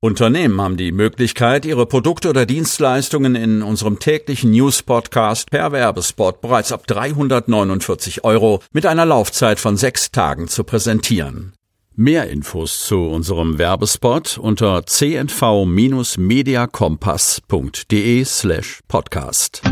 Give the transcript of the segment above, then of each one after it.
Unternehmen haben die Möglichkeit, ihre Produkte oder Dienstleistungen in unserem täglichen News-Podcast per Werbespot bereits ab 349 Euro mit einer Laufzeit von sechs Tagen zu präsentieren. Mehr Infos zu unserem Werbespot unter cnv-mediacompass.de slash podcast.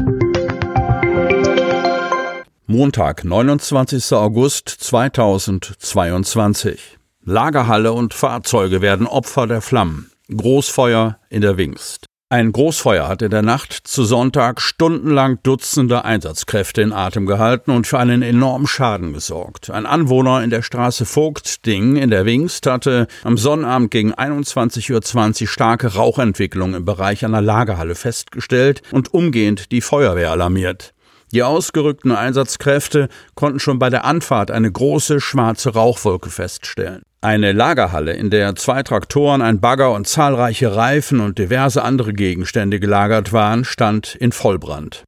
Montag, 29. August 2022. Lagerhalle und Fahrzeuge werden Opfer der Flammen. Großfeuer in der Wingst. Ein Großfeuer hat in der Nacht zu Sonntag stundenlang Dutzende Einsatzkräfte in Atem gehalten und für einen enormen Schaden gesorgt. Ein Anwohner in der Straße Vogtding in der Wingst hatte am Sonnabend gegen 21.20 Uhr starke Rauchentwicklung im Bereich einer Lagerhalle festgestellt und umgehend die Feuerwehr alarmiert. Die ausgerückten Einsatzkräfte konnten schon bei der Anfahrt eine große schwarze Rauchwolke feststellen. Eine Lagerhalle, in der zwei Traktoren, ein Bagger und zahlreiche Reifen und diverse andere Gegenstände gelagert waren, stand in Vollbrand.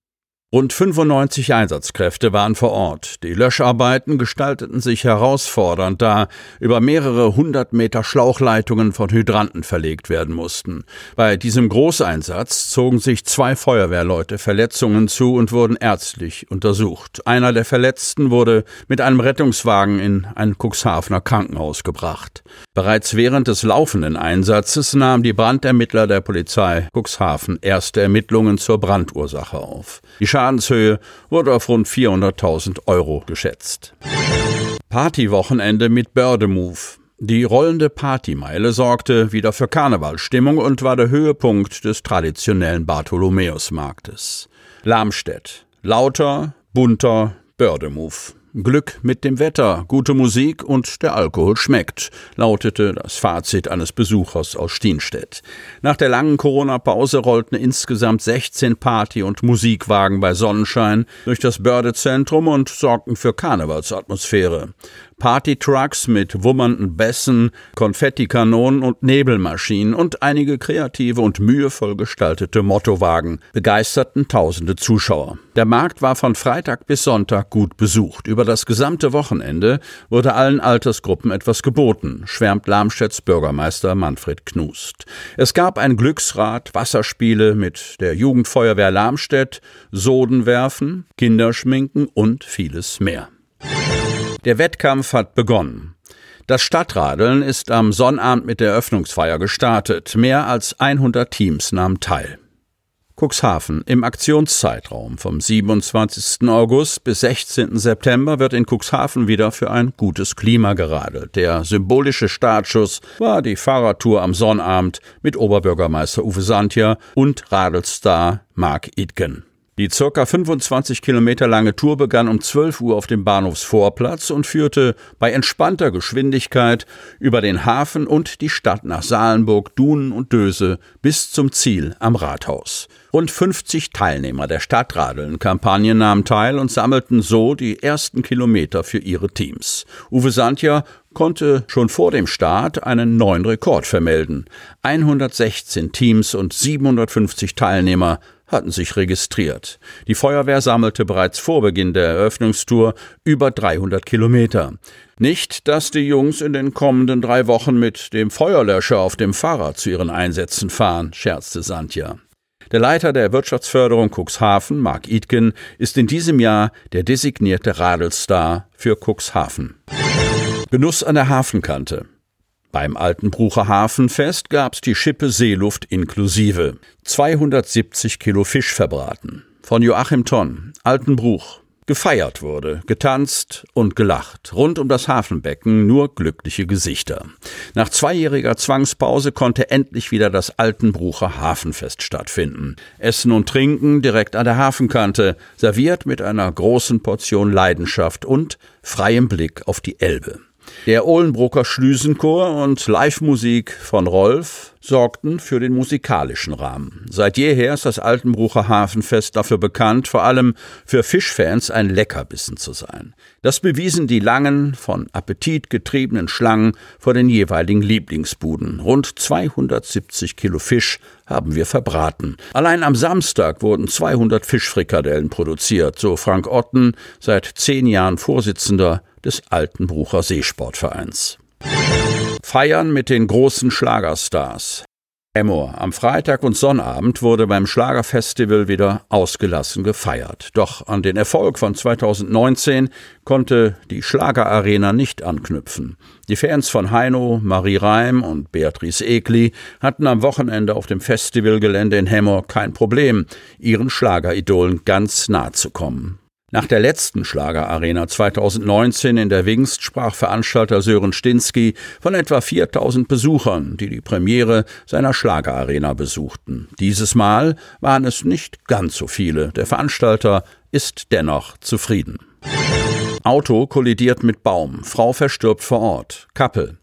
Rund 95 Einsatzkräfte waren vor Ort. Die Löscharbeiten gestalteten sich herausfordernd, da über mehrere hundert Meter Schlauchleitungen von Hydranten verlegt werden mussten. Bei diesem Großeinsatz zogen sich zwei Feuerwehrleute Verletzungen zu und wurden ärztlich untersucht. Einer der Verletzten wurde mit einem Rettungswagen in ein Cuxhavener Krankenhaus gebracht. Bereits während des laufenden Einsatzes nahmen die Brandermittler der Polizei Cuxhaven erste Ermittlungen zur Brandursache auf. Die Schadenshöhe wurde auf rund 400.000 Euro geschätzt. Partywochenende mit Bördemove. Die rollende Partymeile sorgte wieder für Karnevalstimmung und war der Höhepunkt des traditionellen Bartholomäusmarktes. Lamstedt. Lauter, bunter Bördemove. Glück mit dem Wetter, gute Musik und der Alkohol schmeckt, lautete das Fazit eines Besuchers aus Stienstedt. Nach der langen Corona-Pause rollten insgesamt 16 Party- und Musikwagen bei Sonnenschein durch das Bördezentrum und sorgten für Karnevalsatmosphäre. Partytrucks mit wummernden Bässen, Konfettikanonen und Nebelmaschinen und einige kreative und mühevoll gestaltete Mottowagen begeisterten tausende Zuschauer. Der Markt war von Freitag bis Sonntag gut besucht. Über das gesamte Wochenende wurde allen Altersgruppen etwas geboten, schwärmt Lamstedts Bürgermeister Manfred Knust. Es gab ein Glücksrad, Wasserspiele mit der Jugendfeuerwehr Lamstedt, Sodenwerfen, Kinderschminken und vieles mehr. Der Wettkampf hat begonnen. Das Stadtradeln ist am Sonnabend mit der Eröffnungsfeier gestartet. Mehr als 100 Teams nahmen teil. Cuxhaven. Im Aktionszeitraum vom 27. August bis 16. September wird in Cuxhaven wieder für ein gutes Klima geradelt. Der symbolische Startschuss war die Fahrradtour am Sonnabend mit Oberbürgermeister Uwe Santja und Radelstar Mark Itgen. Die circa 25 Kilometer lange Tour begann um 12 Uhr auf dem Bahnhofsvorplatz und führte bei entspannter Geschwindigkeit über den Hafen und die Stadt nach Salenburg, Dunen und Döse bis zum Ziel am Rathaus. Rund 50 Teilnehmer der Stadtradeln-Kampagne nahmen teil und sammelten so die ersten Kilometer für ihre Teams. Uwe Santja konnte schon vor dem Start einen neuen Rekord vermelden. 116 Teams und 750 Teilnehmer hatten sich registriert. Die Feuerwehr sammelte bereits vor Beginn der Eröffnungstour über 300 Kilometer. Nicht, dass die Jungs in den kommenden drei Wochen mit dem Feuerlöscher auf dem Fahrrad zu ihren Einsätzen fahren, scherzte Santja. Der Leiter der Wirtschaftsförderung Cuxhaven, Mark Itken, ist in diesem Jahr der designierte Radelstar für Cuxhaven. Genuss an der Hafenkante. Beim Altenbrucher Hafenfest gab's die Schippe Seeluft inklusive. 270 Kilo Fisch verbraten. Von Joachim Tonn, Altenbruch. Gefeiert wurde, getanzt und gelacht. Rund um das Hafenbecken nur glückliche Gesichter. Nach zweijähriger Zwangspause konnte endlich wieder das Altenbrucher Hafenfest stattfinden. Essen und Trinken direkt an der Hafenkante, serviert mit einer großen Portion Leidenschaft und freiem Blick auf die Elbe. Der Ohlenbrucker Schlüsenchor und Live-Musik von Rolf sorgten für den musikalischen Rahmen. Seit jeher ist das Altenbrucher Hafenfest dafür bekannt, vor allem für Fischfans ein Leckerbissen zu sein. Das bewiesen die langen, von Appetit getriebenen Schlangen vor den jeweiligen Lieblingsbuden. Rund 270 Kilo Fisch haben wir verbraten. Allein am Samstag wurden 200 Fischfrikadellen produziert, so Frank Otten, seit zehn Jahren Vorsitzender des Altenbrucher Seesportvereins. Feiern mit den großen Schlagerstars. Emor. Am Freitag und Sonnabend wurde beim Schlagerfestival wieder ausgelassen gefeiert. Doch an den Erfolg von 2019 konnte die Schlagerarena nicht anknüpfen. Die Fans von Heino, Marie Reim und Beatrice Egli hatten am Wochenende auf dem Festivalgelände in Hemmer kein Problem, ihren Schlageridolen ganz nahe zu kommen. Nach der letzten Schlagerarena 2019 in der Wingst sprach Veranstalter Sören Stinski von etwa 4000 Besuchern, die die Premiere seiner Schlagerarena besuchten. Dieses Mal waren es nicht ganz so viele. Der Veranstalter ist dennoch zufrieden. Auto kollidiert mit Baum. Frau verstirbt vor Ort. Kappel.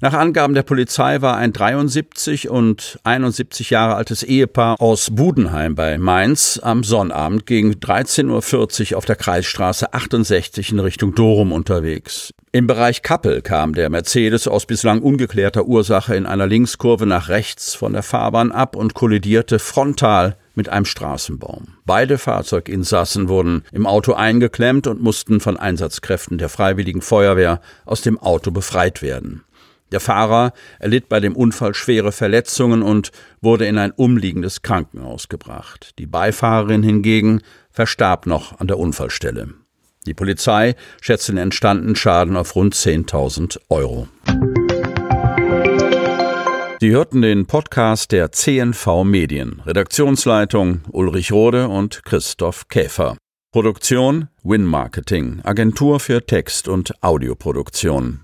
Nach Angaben der Polizei war ein 73 und 71 Jahre altes Ehepaar aus Budenheim bei Mainz am Sonnabend gegen 13.40 Uhr auf der Kreisstraße 68 in Richtung Dorum unterwegs. Im Bereich Kappel kam der Mercedes aus bislang ungeklärter Ursache in einer Linkskurve nach rechts von der Fahrbahn ab und kollidierte frontal mit einem Straßenbaum. Beide Fahrzeuginsassen wurden im Auto eingeklemmt und mussten von Einsatzkräften der Freiwilligen Feuerwehr aus dem Auto befreit werden. Der Fahrer erlitt bei dem Unfall schwere Verletzungen und wurde in ein umliegendes Krankenhaus gebracht. Die Beifahrerin hingegen verstarb noch an der Unfallstelle. Die Polizei schätzt den entstandenen Schaden auf rund 10.000 Euro. Sie hörten den Podcast der CNV Medien. Redaktionsleitung Ulrich Rode und Christoph Käfer. Produktion Win Marketing, Agentur für Text- und Audioproduktion.